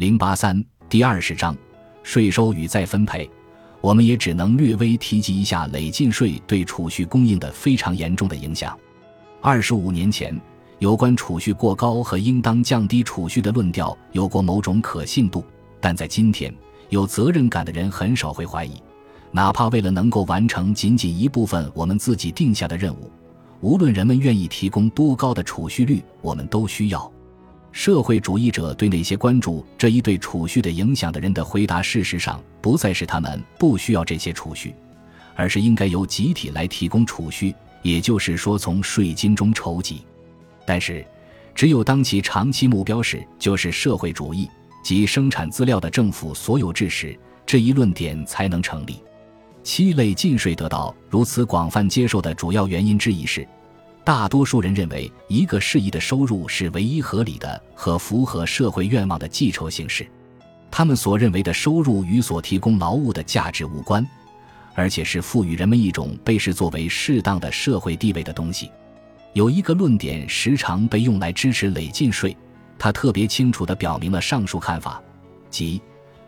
零八三第二十章税收与再分配，我们也只能略微提及一下累进税对储蓄供应的非常严重的影响。二十五年前，有关储蓄过高和应当降低储蓄的论调有过某种可信度，但在今天，有责任感的人很少会怀疑，哪怕为了能够完成仅仅一部分我们自己定下的任务，无论人们愿意提供多高的储蓄率，我们都需要。社会主义者对那些关注这一对储蓄的影响的人的回答，事实上不再是他们不需要这些储蓄，而是应该由集体来提供储蓄，也就是说从税金中筹集。但是，只有当其长期目标是就是社会主义及生产资料的政府所有制时，这一论点才能成立。七类进税得到如此广泛接受的主要原因之一是。大多数人认为，一个适宜的收入是唯一合理的和符合社会愿望的计酬形式。他们所认为的收入与所提供劳务的价值无关，而且是赋予人们一种被视作为适当的社会地位的东西。有一个论点时常被用来支持累进税，它特别清楚地表明了上述看法，即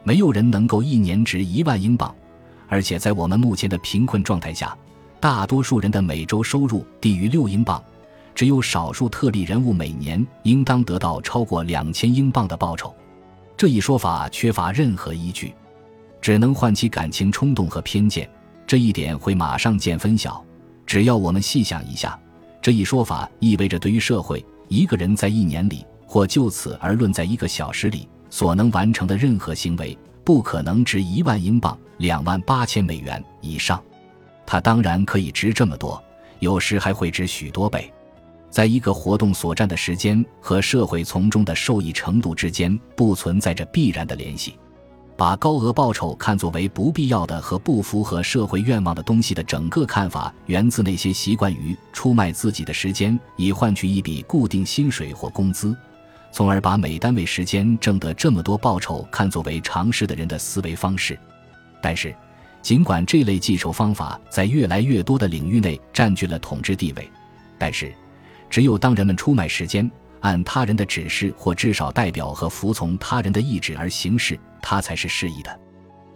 没有人能够一年值一万英镑，而且在我们目前的贫困状态下。大多数人的每周收入低于六英镑，只有少数特例人物每年应当得到超过两千英镑的报酬。这一说法缺乏任何依据，只能唤起感情冲动和偏见。这一点会马上见分晓。只要我们细想一下，这一说法意味着对于社会一个人在一年里或就此而论在一个小时里所能完成的任何行为，不可能值一万英镑、两万八千美元以上。它当然可以值这么多，有时还会值许多倍。在一个活动所占的时间和社会从中的受益程度之间不存在着必然的联系。把高额报酬看作为不必要的和不符合社会愿望的东西的整个看法，源自那些习惯于出卖自己的时间以换取一笔固定薪水或工资，从而把每单位时间挣得这么多报酬看作为常识的人的思维方式。但是。尽管这类计酬方法在越来越多的领域内占据了统治地位，但是，只有当人们出卖时间，按他人的指示或至少代表和服从他人的意志而行事，它才是适宜的。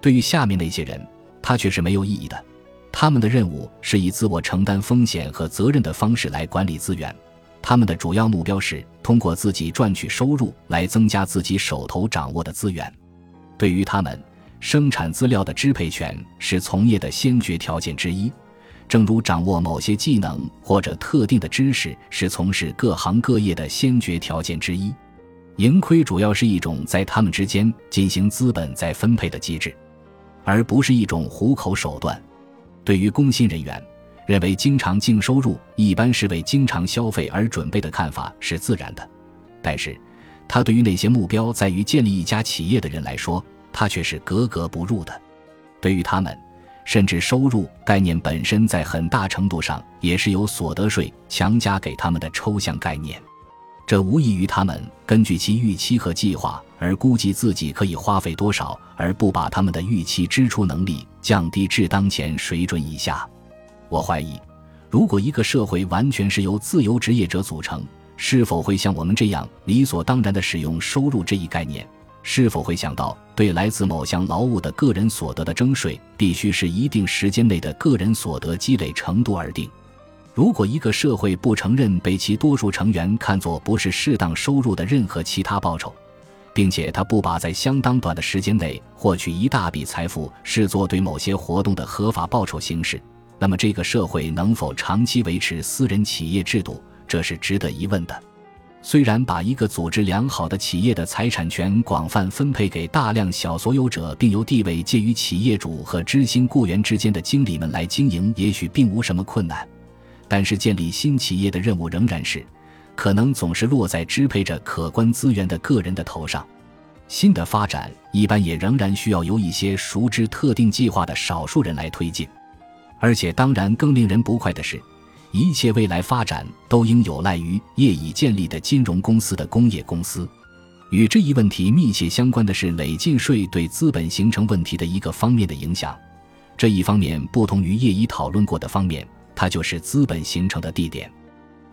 对于下面那些人，它却是没有意义的。他们的任务是以自我承担风险和责任的方式来管理资源，他们的主要目标是通过自己赚取收入来增加自己手头掌握的资源。对于他们。生产资料的支配权是从业的先决条件之一，正如掌握某些技能或者特定的知识是从事各行各业的先决条件之一。盈亏主要是一种在他们之间进行资本再分配的机制，而不是一种糊口手段。对于工薪人员，认为经常净收入一般是为经常消费而准备的看法是自然的，但是，他对于那些目标在于建立一家企业的人来说。它却是格格不入的。对于他们，甚至收入概念本身在很大程度上也是由所得税强加给他们的抽象概念。这无异于他们根据其预期和计划而估计自己可以花费多少，而不把他们的预期支出能力降低至当前水准以下。我怀疑，如果一个社会完全是由自由职业者组成，是否会像我们这样理所当然地使用收入这一概念？是否会想到，对来自某项劳务的个人所得的征税，必须是一定时间内的个人所得积累程度而定？如果一个社会不承认被其多数成员看作不是适当收入的任何其他报酬，并且他不把在相当短的时间内获取一大笔财富视作对某些活动的合法报酬形式，那么这个社会能否长期维持私人企业制度，这是值得疑问的。虽然把一个组织良好的企业的财产权广泛分配给大量小所有者，并由地位介于企业主和知心雇员之间的经理们来经营，也许并无什么困难。但是，建立新企业的任务仍然是，可能总是落在支配着可观资源的个人的头上。新的发展一般也仍然需要由一些熟知特定计划的少数人来推进。而且，当然更令人不快的是。一切未来发展都应有赖于业已建立的金融公司的工业公司。与这一问题密切相关的是累进税对资本形成问题的一个方面的影响。这一方面不同于业已讨论过的方面，它就是资本形成的地点。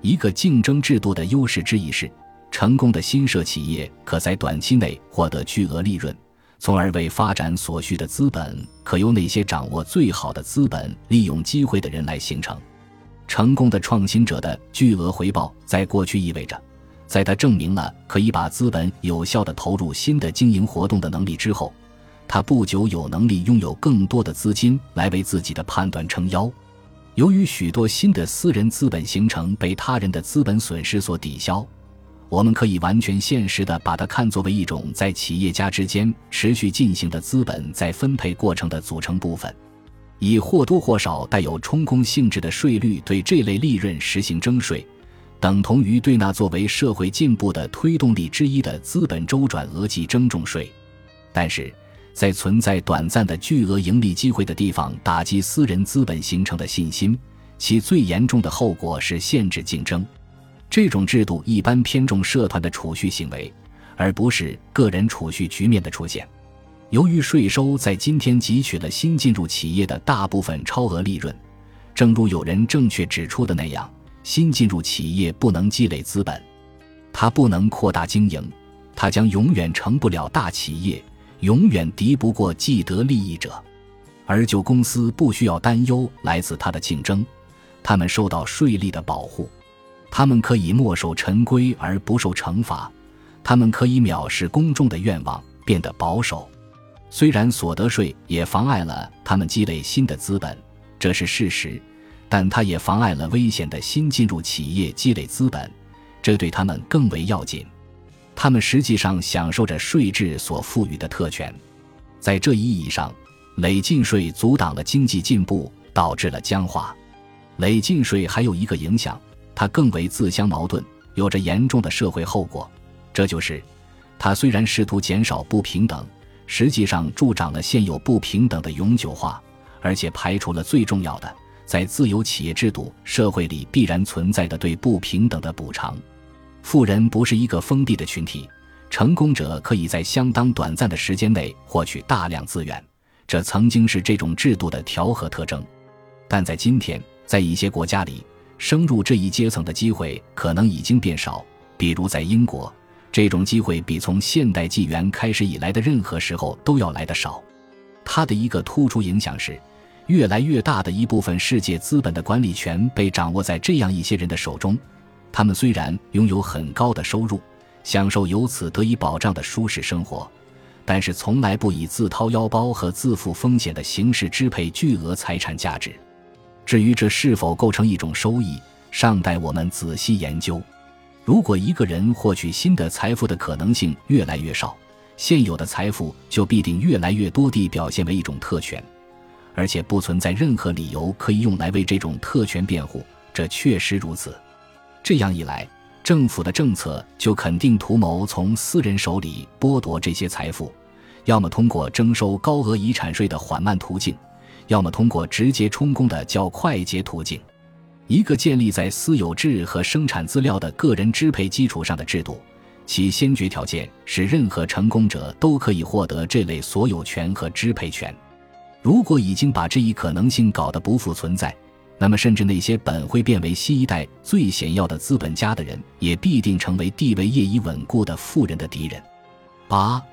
一个竞争制度的优势之一是，成功的新设企业可在短期内获得巨额利润，从而为发展所需的资本可由那些掌握最好的资本利用机会的人来形成。成功的创新者的巨额回报，在过去意味着，在他证明了可以把资本有效地投入新的经营活动的能力之后，他不久有能力拥有更多的资金来为自己的判断撑腰。由于许多新的私人资本形成被他人的资本损失所抵消。我们可以完全现实地把它看作为一种在企业家之间持续进行的资本再分配过程的组成部分，以或多或少带有充公性质的税率对这类利润实行征税，等同于对那作为社会进步的推动力之一的资本周转额计征重税。但是，在存在短暂的巨额盈利机会的地方打击私人资本形成的信心，其最严重的后果是限制竞争。这种制度一般偏重社团的储蓄行为，而不是个人储蓄局面的出现。由于税收在今天汲取了新进入企业的大部分超额利润，正如有人正确指出的那样，新进入企业不能积累资本，它不能扩大经营，它将永远成不了大企业，永远敌不过既得利益者。而旧公司不需要担忧来自它的竞争，他们受到税利的保护。他们可以墨守成规而不受惩罚，他们可以藐视公众的愿望，变得保守。虽然所得税也妨碍了他们积累新的资本，这是事实，但它也妨碍了危险的新进入企业积累资本，这对他们更为要紧。他们实际上享受着税制所赋予的特权，在这一意义上，累进税阻挡了经济进步，导致了僵化。累进税还有一个影响。它更为自相矛盾，有着严重的社会后果。这就是，它虽然试图减少不平等，实际上助长了现有不平等的永久化，而且排除了最重要的，在自由企业制度社会里必然存在的对不平等的补偿。富人不是一个封闭的群体，成功者可以在相当短暂的时间内获取大量资源，这曾经是这种制度的调和特征。但在今天，在一些国家里，升入这一阶层的机会可能已经变少，比如在英国，这种机会比从现代纪元开始以来的任何时候都要来得少。它的一个突出影响是，越来越大的一部分世界资本的管理权被掌握在这样一些人的手中。他们虽然拥有很高的收入，享受由此得以保障的舒适生活，但是从来不以自掏腰包和自负风险的形式支配巨额财产价值。至于这是否构成一种收益，尚待我们仔细研究。如果一个人获取新的财富的可能性越来越少，现有的财富就必定越来越多地表现为一种特权，而且不存在任何理由可以用来为这种特权辩护。这确实如此。这样一来，政府的政策就肯定图谋从私人手里剥夺这些财富，要么通过征收高额遗产税的缓慢途径。要么通过直接充公的较快捷途径，一个建立在私有制和生产资料的个人支配基础上的制度，其先决条件是任何成功者都可以获得这类所有权和支配权。如果已经把这一可能性搞得不复存在，那么甚至那些本会变为新一代最显要的资本家的人，也必定成为地位业已稳固的富人的敌人。八，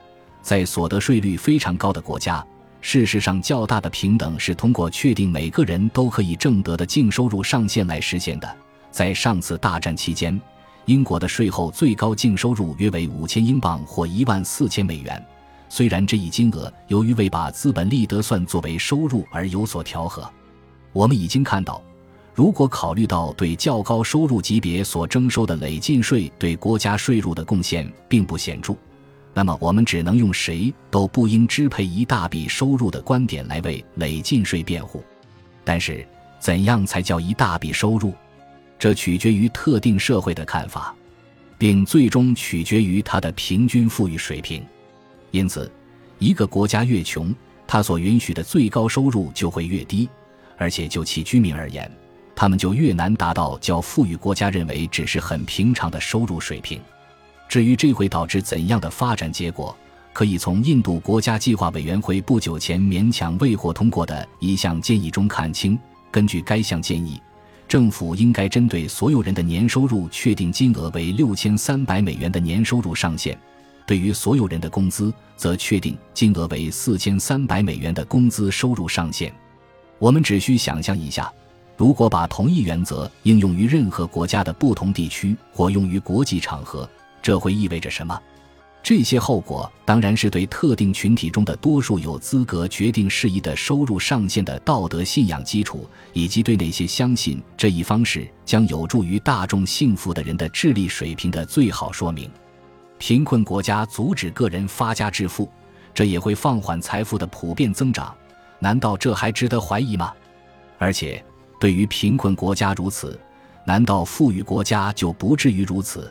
在所得税率非常高的国家。事实上，较大的平等是通过确定每个人都可以挣得的净收入上限来实现的。在上次大战期间，英国的税后最高净收入约为五千英镑或一万四千美元。虽然这一金额由于未把资本利得算作为收入而有所调和，我们已经看到，如果考虑到对较高收入级别所征收的累进税对国家税入的贡献并不显著。那么，我们只能用“谁都不应支配一大笔收入”的观点来为累进税辩护。但是，怎样才叫一大笔收入？这取决于特定社会的看法，并最终取决于它的平均富裕水平。因此，一个国家越穷，它所允许的最高收入就会越低，而且就其居民而言，他们就越难达到较富裕国家认为只是很平常的收入水平。至于这会导致怎样的发展结果，可以从印度国家计划委员会不久前勉强未获通过的一项建议中看清。根据该项建议，政府应该针对所有人的年收入确定金额为六千三百美元的年收入上限，对于所有人的工资则确定金额为四千三百美元的工资收入上限。我们只需想象一下，如果把同一原则应用于任何国家的不同地区或用于国际场合，这会意味着什么？这些后果当然是对特定群体中的多数有资格决定事宜的收入上限的道德信仰基础，以及对那些相信这一方式将有助于大众幸福的人的智力水平的最好说明。贫困国家阻止个人发家致富，这也会放缓财富的普遍增长。难道这还值得怀疑吗？而且，对于贫困国家如此，难道富裕国家就不至于如此？